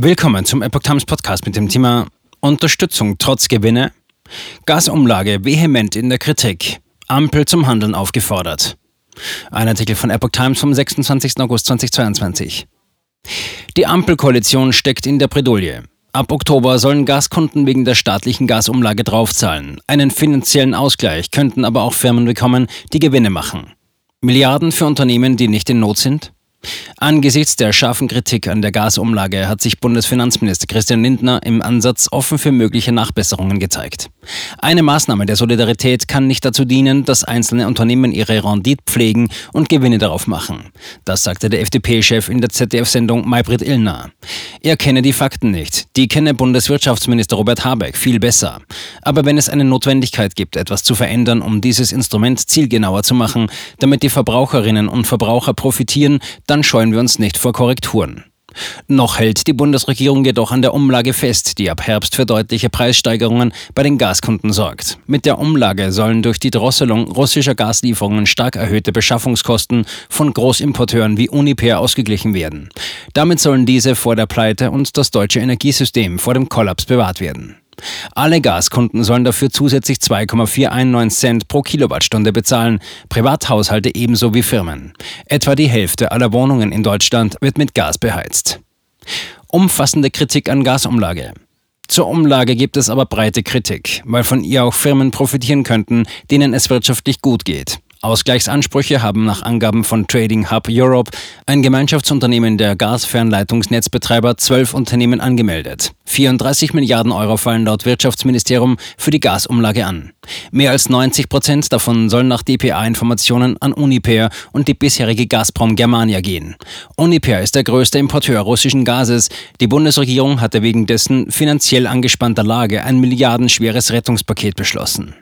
Willkommen zum Epoch Times Podcast mit dem Thema Unterstützung trotz Gewinne. Gasumlage vehement in der Kritik. Ampel zum Handeln aufgefordert. Ein Artikel von Epoch Times vom 26. August 2022. Die Ampelkoalition steckt in der Bredouille. Ab Oktober sollen Gaskunden wegen der staatlichen Gasumlage draufzahlen. Einen finanziellen Ausgleich könnten aber auch Firmen bekommen, die Gewinne machen. Milliarden für Unternehmen, die nicht in Not sind? Angesichts der scharfen Kritik an der Gasumlage hat sich Bundesfinanzminister Christian Lindner im Ansatz offen für mögliche Nachbesserungen gezeigt. Eine Maßnahme der Solidarität kann nicht dazu dienen, dass einzelne Unternehmen ihre Rendite pflegen und Gewinne darauf machen. Das sagte der FDP-Chef in der ZDF-Sendung Maybrit Illner. Er kenne die Fakten nicht. Die kenne Bundeswirtschaftsminister Robert Habeck viel besser. Aber wenn es eine Notwendigkeit gibt, etwas zu verändern, um dieses Instrument zielgenauer zu machen, damit die Verbraucherinnen und Verbraucher profitieren, dann scheuen wir uns nicht vor Korrekturen. Noch hält die Bundesregierung jedoch an der Umlage fest, die ab Herbst für deutliche Preissteigerungen bei den Gaskunden sorgt. Mit der Umlage sollen durch die Drosselung russischer Gaslieferungen stark erhöhte Beschaffungskosten von Großimporteuren wie Uniper ausgeglichen werden. Damit sollen diese vor der Pleite und das deutsche Energiesystem vor dem Kollaps bewahrt werden. Alle Gaskunden sollen dafür zusätzlich 2,419 Cent pro Kilowattstunde bezahlen, Privathaushalte ebenso wie Firmen. Etwa die Hälfte aller Wohnungen in Deutschland wird mit Gas beheizt. Umfassende Kritik an Gasumlage. Zur Umlage gibt es aber breite Kritik, weil von ihr auch Firmen profitieren könnten, denen es wirtschaftlich gut geht. Ausgleichsansprüche haben nach Angaben von Trading Hub Europe ein Gemeinschaftsunternehmen der Gasfernleitungsnetzbetreiber zwölf Unternehmen angemeldet. 34 Milliarden Euro fallen laut Wirtschaftsministerium für die Gasumlage an. Mehr als 90 Prozent davon sollen nach DPA-Informationen an Uniper und die bisherige Gazprom Germania gehen. Uniper ist der größte Importeur russischen Gases. Die Bundesregierung hatte wegen dessen finanziell angespannter Lage ein milliardenschweres Rettungspaket beschlossen.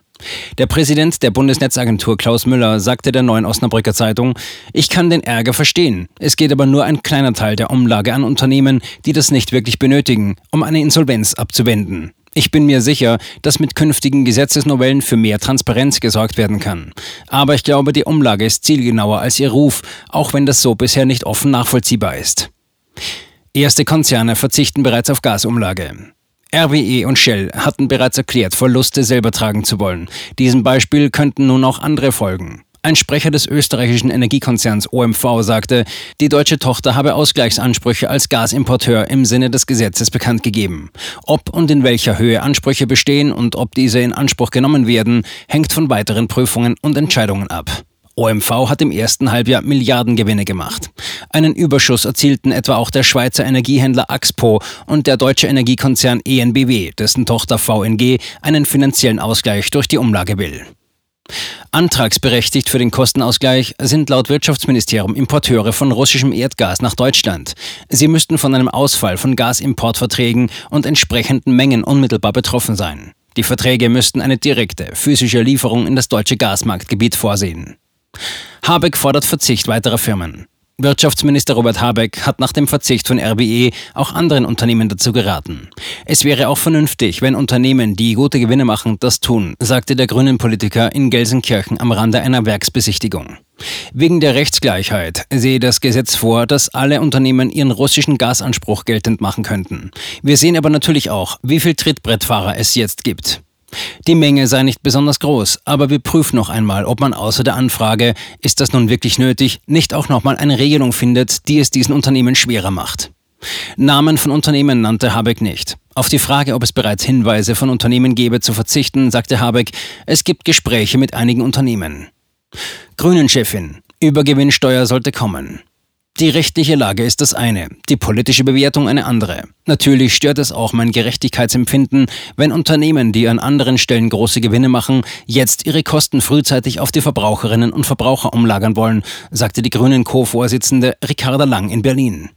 Der Präsident der Bundesnetzagentur Klaus Müller sagte der neuen Osnabrücker Zeitung, ich kann den Ärger verstehen. Es geht aber nur ein kleiner Teil der Umlage an Unternehmen, die das nicht wirklich benötigen, um eine Insolvenz abzuwenden. Ich bin mir sicher, dass mit künftigen Gesetzesnovellen für mehr Transparenz gesorgt werden kann. Aber ich glaube, die Umlage ist zielgenauer als ihr Ruf, auch wenn das so bisher nicht offen nachvollziehbar ist. Erste Konzerne verzichten bereits auf Gasumlage. RWE und Shell hatten bereits erklärt, Verluste selber tragen zu wollen. Diesem Beispiel könnten nun auch andere folgen. Ein Sprecher des österreichischen Energiekonzerns OMV sagte, die deutsche Tochter habe Ausgleichsansprüche als Gasimporteur im Sinne des Gesetzes bekannt gegeben. Ob und in welcher Höhe Ansprüche bestehen und ob diese in Anspruch genommen werden, hängt von weiteren Prüfungen und Entscheidungen ab. OMV hat im ersten Halbjahr Milliardengewinne gemacht. Einen Überschuss erzielten etwa auch der Schweizer Energiehändler Axpo und der deutsche Energiekonzern ENBW, dessen Tochter VNG einen finanziellen Ausgleich durch die Umlage will. Antragsberechtigt für den Kostenausgleich sind laut Wirtschaftsministerium Importeure von russischem Erdgas nach Deutschland. Sie müssten von einem Ausfall von Gasimportverträgen und entsprechenden Mengen unmittelbar betroffen sein. Die Verträge müssten eine direkte physische Lieferung in das deutsche Gasmarktgebiet vorsehen. Habeck fordert Verzicht weiterer Firmen. Wirtschaftsminister Robert Habeck hat nach dem Verzicht von RBE auch anderen Unternehmen dazu geraten. Es wäre auch vernünftig, wenn Unternehmen, die gute Gewinne machen, das tun, sagte der grünen Politiker in Gelsenkirchen am Rande einer Werksbesichtigung. Wegen der Rechtsgleichheit sehe das Gesetz vor, dass alle Unternehmen ihren russischen Gasanspruch geltend machen könnten. Wir sehen aber natürlich auch, wie viel Trittbrettfahrer es jetzt gibt. Die Menge sei nicht besonders groß, aber wir prüfen noch einmal, ob man außer der Anfrage, ist das nun wirklich nötig, nicht auch nochmal eine Regelung findet, die es diesen Unternehmen schwerer macht. Namen von Unternehmen nannte Habeck nicht. Auf die Frage, ob es bereits Hinweise von Unternehmen gebe, zu verzichten, sagte Habeck, es gibt Gespräche mit einigen Unternehmen. Grünen-Chefin, Übergewinnsteuer sollte kommen. Die rechtliche Lage ist das eine, die politische Bewertung eine andere. Natürlich stört es auch mein Gerechtigkeitsempfinden, wenn Unternehmen, die an anderen Stellen große Gewinne machen, jetzt ihre Kosten frühzeitig auf die Verbraucherinnen und Verbraucher umlagern wollen, sagte die Grünen Co-Vorsitzende Ricarda Lang in Berlin.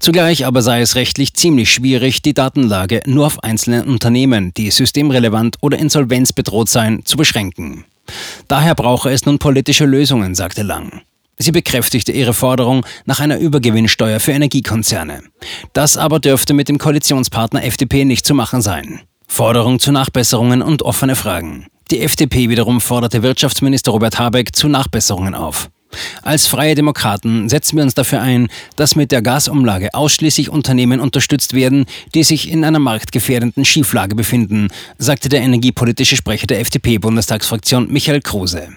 Zugleich aber sei es rechtlich ziemlich schwierig, die Datenlage nur auf einzelne Unternehmen, die systemrelevant oder insolvenzbedroht seien, zu beschränken. Daher brauche es nun politische Lösungen, sagte Lang. Sie bekräftigte ihre Forderung nach einer Übergewinnsteuer für Energiekonzerne. Das aber dürfte mit dem Koalitionspartner FDP nicht zu machen sein. Forderung zu Nachbesserungen und offene Fragen. Die FDP wiederum forderte Wirtschaftsminister Robert Habeck zu Nachbesserungen auf. Als Freie Demokraten setzen wir uns dafür ein, dass mit der Gasumlage ausschließlich Unternehmen unterstützt werden, die sich in einer marktgefährdenden Schieflage befinden, sagte der energiepolitische Sprecher der FDP-Bundestagsfraktion Michael Kruse.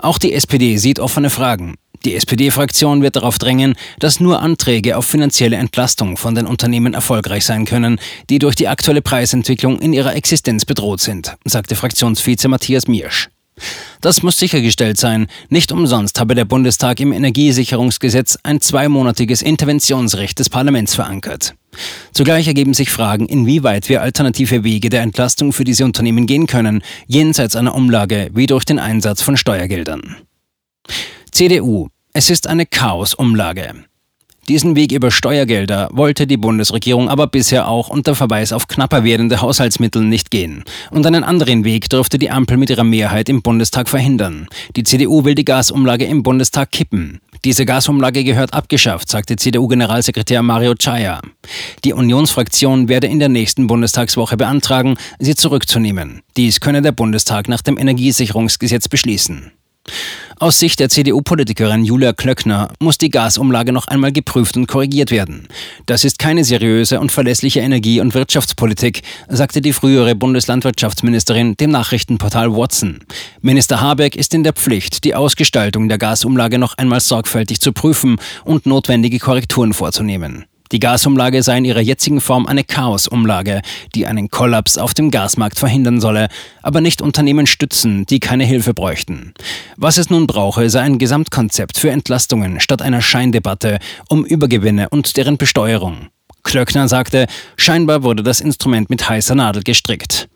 Auch die SPD sieht offene Fragen. Die SPD-Fraktion wird darauf drängen, dass nur Anträge auf finanzielle Entlastung von den Unternehmen erfolgreich sein können, die durch die aktuelle Preisentwicklung in ihrer Existenz bedroht sind, sagte Fraktionsvize Matthias Miersch. Das muss sichergestellt sein. Nicht umsonst habe der Bundestag im Energiesicherungsgesetz ein zweimonatiges Interventionsrecht des Parlaments verankert. Zugleich ergeben sich Fragen, inwieweit wir alternative Wege der Entlastung für diese Unternehmen gehen können, jenseits einer Umlage wie durch den Einsatz von Steuergeldern. CDU. Es ist eine Chaosumlage. Diesen Weg über Steuergelder wollte die Bundesregierung aber bisher auch unter Verweis auf knapper werdende Haushaltsmittel nicht gehen. Und einen anderen Weg durfte die Ampel mit ihrer Mehrheit im Bundestag verhindern. Die CDU will die Gasumlage im Bundestag kippen. Diese Gasumlage gehört abgeschafft, sagte CDU-Generalsekretär Mario Chaya. Die Unionsfraktion werde in der nächsten Bundestagswoche beantragen, sie zurückzunehmen. Dies könne der Bundestag nach dem Energiesicherungsgesetz beschließen. Aus Sicht der CDU-Politikerin Julia Klöckner muss die Gasumlage noch einmal geprüft und korrigiert werden. Das ist keine seriöse und verlässliche Energie- und Wirtschaftspolitik, sagte die frühere Bundeslandwirtschaftsministerin dem Nachrichtenportal Watson. Minister Habeck ist in der Pflicht, die Ausgestaltung der Gasumlage noch einmal sorgfältig zu prüfen und notwendige Korrekturen vorzunehmen. Die Gasumlage sei in ihrer jetzigen Form eine Chaosumlage, die einen Kollaps auf dem Gasmarkt verhindern solle, aber nicht Unternehmen stützen, die keine Hilfe bräuchten. Was es nun brauche, sei ein Gesamtkonzept für Entlastungen statt einer Scheindebatte um Übergewinne und deren Besteuerung. Klöckner sagte, scheinbar wurde das Instrument mit heißer Nadel gestrickt.